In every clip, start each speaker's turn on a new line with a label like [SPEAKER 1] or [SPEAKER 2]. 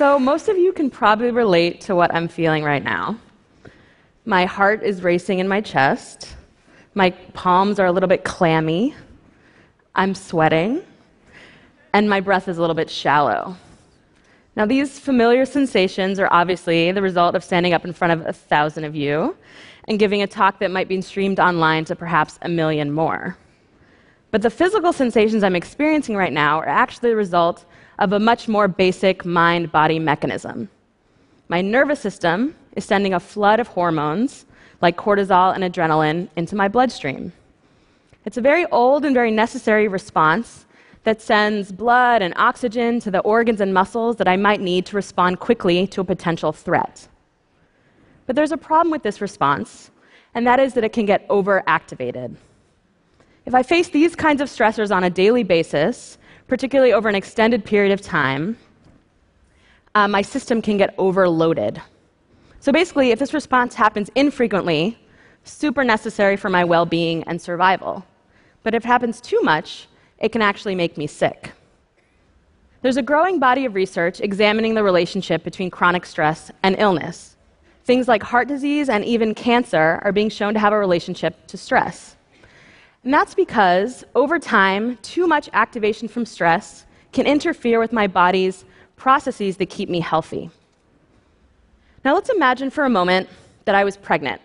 [SPEAKER 1] So, most of you can probably relate to what I'm feeling right now. My heart is racing in my chest. My palms are a little bit clammy. I'm sweating. And my breath is a little bit shallow. Now, these familiar sensations are obviously the result of standing up in front of a thousand of you and giving a talk that might be streamed online to perhaps a million more. But the physical sensations I'm experiencing right now are actually the result of a much more basic mind body mechanism. My nervous system is sending a flood of hormones like cortisol and adrenaline into my bloodstream. It's a very old and very necessary response that sends blood and oxygen to the organs and muscles that I might need to respond quickly to a potential threat. But there's a problem with this response, and that is that it can get overactivated. If I face these kinds of stressors on a daily basis, particularly over an extended period of time, uh, my system can get overloaded. So basically, if this response happens infrequently, super necessary for my well being and survival. But if it happens too much, it can actually make me sick. There's a growing body of research examining the relationship between chronic stress and illness. Things like heart disease and even cancer are being shown to have a relationship to stress. And that's because over time, too much activation from stress can interfere with my body's processes that keep me healthy. Now, let's imagine for a moment that I was pregnant.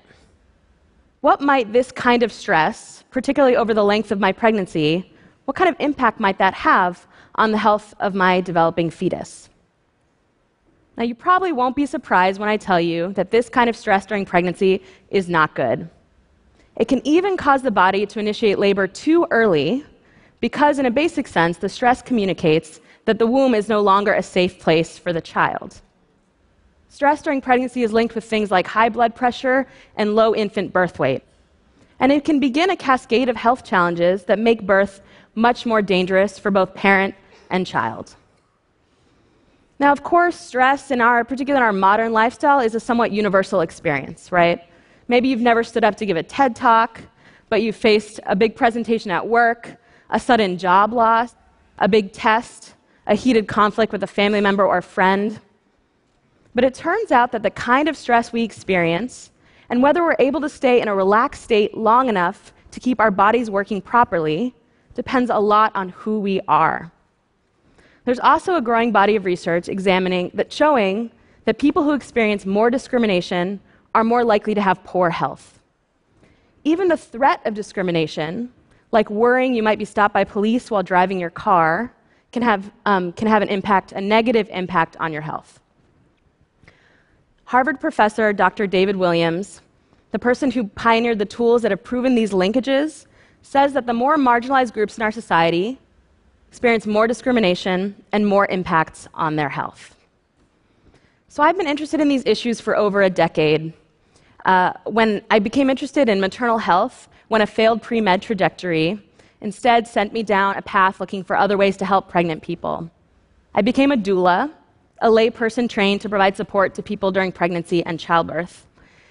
[SPEAKER 1] What might this kind of stress, particularly over the length of my pregnancy, what kind of impact might that have on the health of my developing fetus? Now, you probably won't be surprised when I tell you that this kind of stress during pregnancy is not good. It can even cause the body to initiate labor too early because, in a basic sense, the stress communicates that the womb is no longer a safe place for the child. Stress during pregnancy is linked with things like high blood pressure and low infant birth weight. And it can begin a cascade of health challenges that make birth much more dangerous for both parent and child. Now, of course, stress in our, particularly in our modern lifestyle, is a somewhat universal experience, right? Maybe you've never stood up to give a TED talk, but you faced a big presentation at work, a sudden job loss, a big test, a heated conflict with a family member or friend. But it turns out that the kind of stress we experience, and whether we're able to stay in a relaxed state long enough to keep our bodies working properly, depends a lot on who we are. There's also a growing body of research examining that showing that people who experience more discrimination are more likely to have poor health. Even the threat of discrimination, like worrying you might be stopped by police while driving your car, can have, um, can have an impact, a negative impact on your health. Harvard professor Dr. David Williams, the person who pioneered the tools that have proven these linkages, says that the more marginalized groups in our society experience more discrimination and more impacts on their health. So I've been interested in these issues for over a decade, uh, when I became interested in maternal health, when a failed pre med trajectory instead sent me down a path looking for other ways to help pregnant people. I became a doula, a layperson trained to provide support to people during pregnancy and childbirth.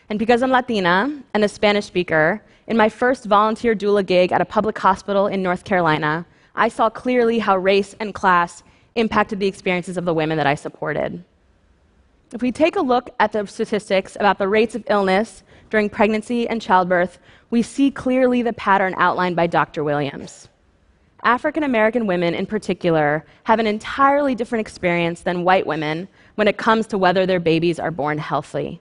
[SPEAKER 1] And because I'm Latina and a Spanish speaker, in my first volunteer doula gig at a public hospital in North Carolina, I saw clearly how race and class impacted the experiences of the women that I supported. If we take a look at the statistics about the rates of illness during pregnancy and childbirth, we see clearly the pattern outlined by Dr. Williams. African American women, in particular, have an entirely different experience than white women when it comes to whether their babies are born healthy.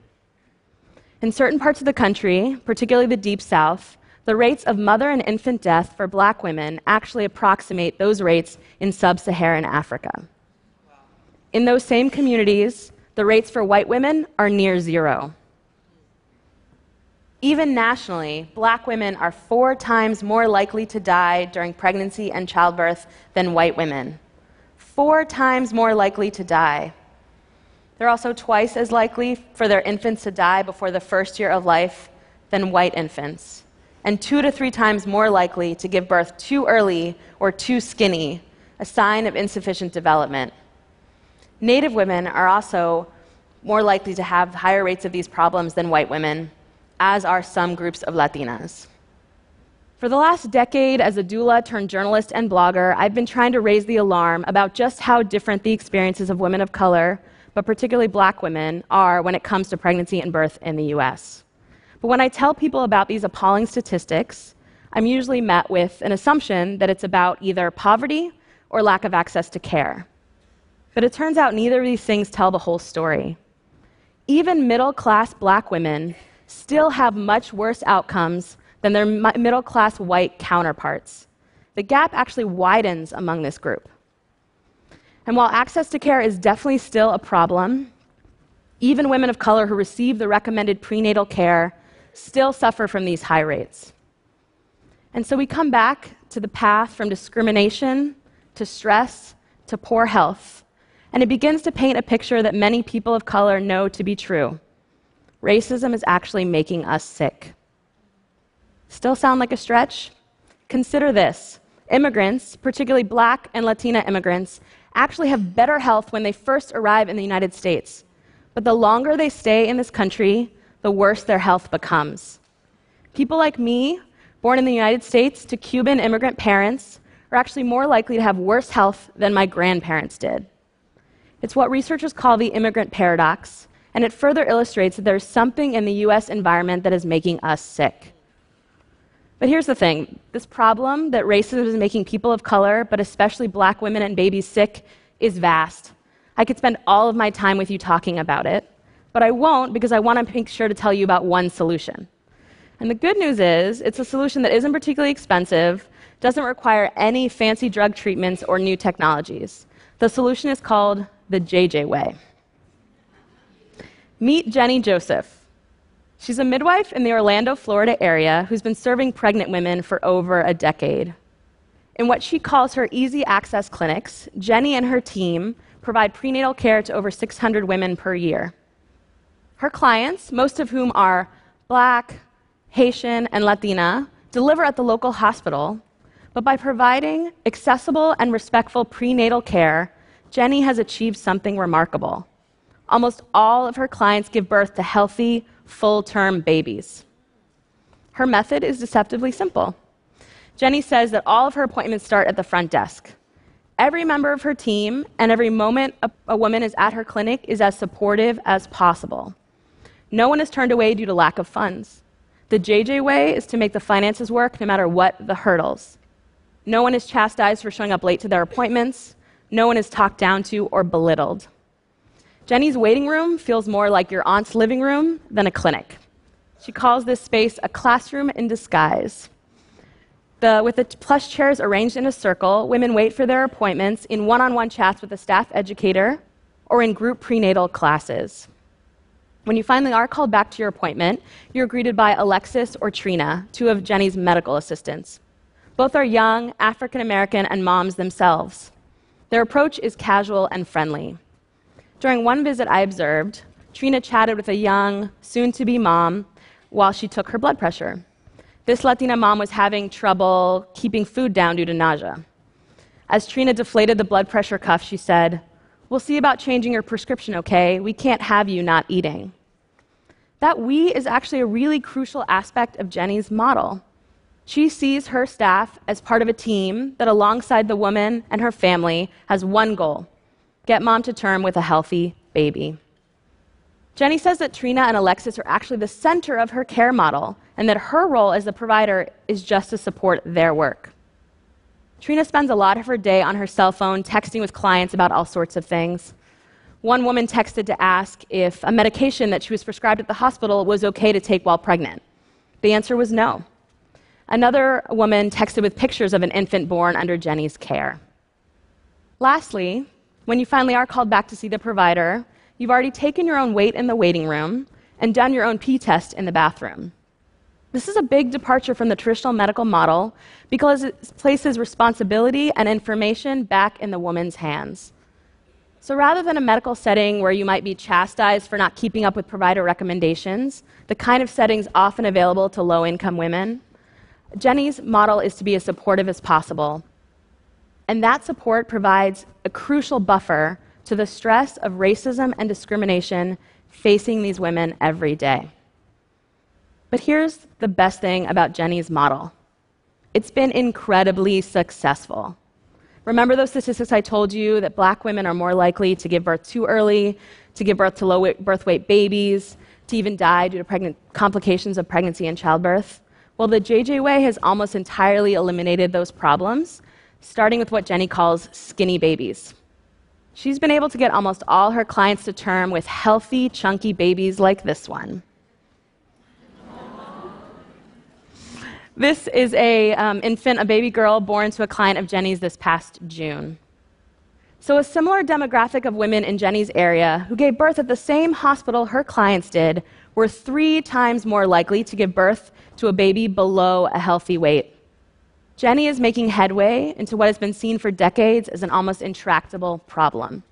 [SPEAKER 1] In certain parts of the country, particularly the Deep South, the rates of mother and infant death for black women actually approximate those rates in sub Saharan Africa. In those same communities, the rates for white women are near zero. Even nationally, black women are four times more likely to die during pregnancy and childbirth than white women. Four times more likely to die. They're also twice as likely for their infants to die before the first year of life than white infants, and two to three times more likely to give birth too early or too skinny, a sign of insufficient development. Native women are also more likely to have higher rates of these problems than white women, as are some groups of Latinas. For the last decade, as a doula turned journalist and blogger, I've been trying to raise the alarm about just how different the experiences of women of color, but particularly black women, are when it comes to pregnancy and birth in the US. But when I tell people about these appalling statistics, I'm usually met with an assumption that it's about either poverty or lack of access to care. But it turns out neither of these things tell the whole story. Even middle class black women still have much worse outcomes than their middle class white counterparts. The gap actually widens among this group. And while access to care is definitely still a problem, even women of color who receive the recommended prenatal care still suffer from these high rates. And so we come back to the path from discrimination to stress to poor health, and it begins to paint a picture that many people of color know to be true. Racism is actually making us sick. Still sound like a stretch? Consider this immigrants, particularly black and Latina immigrants, actually have better health when they first arrive in the United States. But the longer they stay in this country, the worse their health becomes. People like me, born in the United States to Cuban immigrant parents, are actually more likely to have worse health than my grandparents did. It's what researchers call the immigrant paradox, and it further illustrates that there's something in the US environment that is making us sick. But here's the thing this problem that racism is making people of color, but especially black women and babies, sick is vast. I could spend all of my time with you talking about it, but I won't because I want to make sure to tell you about one solution. And the good news is, it's a solution that isn't particularly expensive, doesn't require any fancy drug treatments or new technologies. The solution is called the JJ Way. Meet Jenny Joseph. She's a midwife in the Orlando, Florida area who's been serving pregnant women for over a decade. In what she calls her easy access clinics, Jenny and her team provide prenatal care to over 600 women per year. Her clients, most of whom are Black, Haitian, and Latina, deliver at the local hospital, but by providing accessible and respectful prenatal care, Jenny has achieved something remarkable. Almost all of her clients give birth to healthy, full term babies. Her method is deceptively simple. Jenny says that all of her appointments start at the front desk. Every member of her team and every moment a, a, woman is at her clinic is as supportive as possible. No one is turned away due to lack of funds. The JJ way is to make the finances work no matter what the hurdles. No one is chastised for showing up late to their appointments. No one is talked down to or belittled. Jenny's waiting room feels more like your aunt's living room than a clinic. She calls this space a classroom in disguise. The, with the plush chairs arranged in a circle, women wait for their appointments in one on one chats with a staff educator or in group prenatal classes. When you finally are called back to your appointment, you're greeted by Alexis or Trina, two of Jenny's medical assistants. Both are young, African American, and moms themselves. Their approach is casual and friendly. During one visit I observed, Trina chatted with a young, soon to be mom while she took her blood pressure. This Latina mom was having trouble keeping food down due to nausea. As Trina deflated the blood pressure cuff, she said, We'll see about changing your prescription, okay? We can't have you not eating. That we is actually a really crucial aspect of Jenny's model. She sees her staff as part of a team that, alongside the woman and her family, has one goal get mom to term with a healthy baby. Jenny says that Trina and Alexis are actually the center of her care model and that her role as the provider is just to support their work. Trina spends a lot of her day on her cell phone texting with clients about all sorts of things. One woman texted to ask if a medication that she was prescribed at the hospital was okay to take while pregnant. The answer was no. Another woman texted with pictures of an infant born under Jenny's care. Lastly, when you finally are called back to see the provider, you've already taken your own weight in the waiting room and done your own pee test in the bathroom. This is a big departure from the traditional medical model because it places responsibility and information back in the woman's hands. So rather than a medical setting where you might be chastised for not keeping up with provider recommendations, the kind of settings often available to low income women, Jenny's model is to be as supportive as possible and that support provides a crucial buffer to the stress of racism and discrimination facing these women every day. But here's the best thing about Jenny's model it's been incredibly successful. Remember those statistics I told you that black women are more likely to give birth too early, to give birth to low birth weight babies, to even die due to pregnant, complications of pregnancy and childbirth. Well, the JJ Way has almost entirely eliminated those problems, starting with what Jenny calls skinny babies. She's been able to get almost all her clients to term with healthy, chunky babies like this one. This is a um, infant, a baby girl born to a client of Jenny's this past June. So, a similar demographic of women in Jenny's area who gave birth at the same hospital her clients did were three times more likely to give birth to a baby below a healthy weight. Jenny is making headway into what has been seen for decades as an almost intractable problem.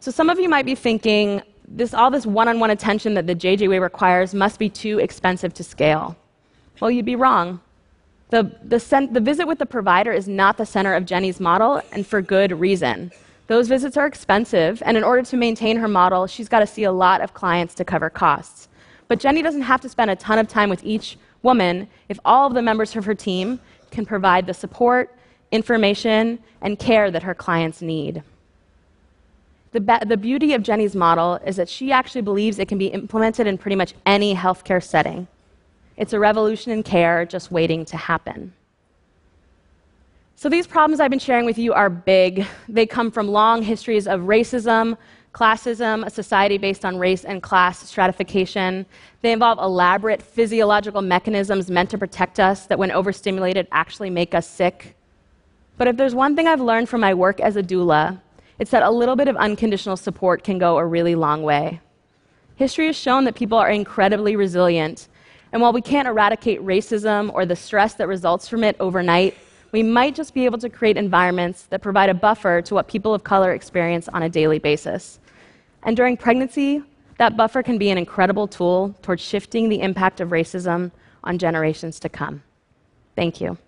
[SPEAKER 1] So, some of you might be thinking, this, all this one on one attention that the JJ Way requires must be too expensive to scale. Well, you'd be wrong. The, the, the visit with the provider is not the center of Jenny's model, and for good reason. Those visits are expensive, and in order to maintain her model, she's got to see a lot of clients to cover costs. But Jenny doesn't have to spend a ton of time with each woman if all of the members of her team can provide the support, information, and care that her clients need. The, be- the beauty of Jenny's model is that she actually believes it can be implemented in pretty much any healthcare setting. It's a revolution in care just waiting to happen. So, these problems I've been sharing with you are big. They come from long histories of racism, classism, a society based on race and class stratification. They involve elaborate physiological mechanisms meant to protect us that, when overstimulated, actually make us sick. But if there's one thing I've learned from my work as a doula, it's that a little bit of unconditional support can go a really long way. History has shown that people are incredibly resilient and while we can't eradicate racism or the stress that results from it overnight, we might just be able to create environments that provide a buffer to what people of color experience on a daily basis. And during pregnancy, that buffer can be an incredible tool towards shifting the impact of racism on generations to come. Thank you.